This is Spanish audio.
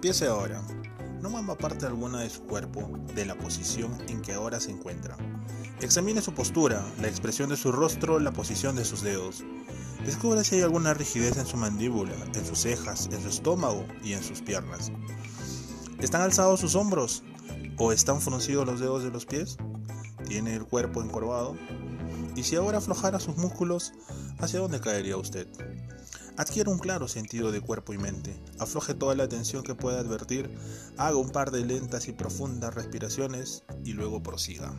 Empiece ahora. No mueva parte alguna de su cuerpo de la posición en que ahora se encuentra. Examine su postura, la expresión de su rostro, la posición de sus dedos. Descubra si hay alguna rigidez en su mandíbula, en sus cejas, en su estómago y en sus piernas. ¿Están alzados sus hombros? ¿O están fruncidos los dedos de los pies? ¿Tiene el cuerpo encorvado? Y si ahora aflojara sus músculos, ¿hacia dónde caería usted? Adquiere un claro sentido de cuerpo y mente, afloje toda la tensión que pueda advertir, haga un par de lentas y profundas respiraciones y luego prosiga.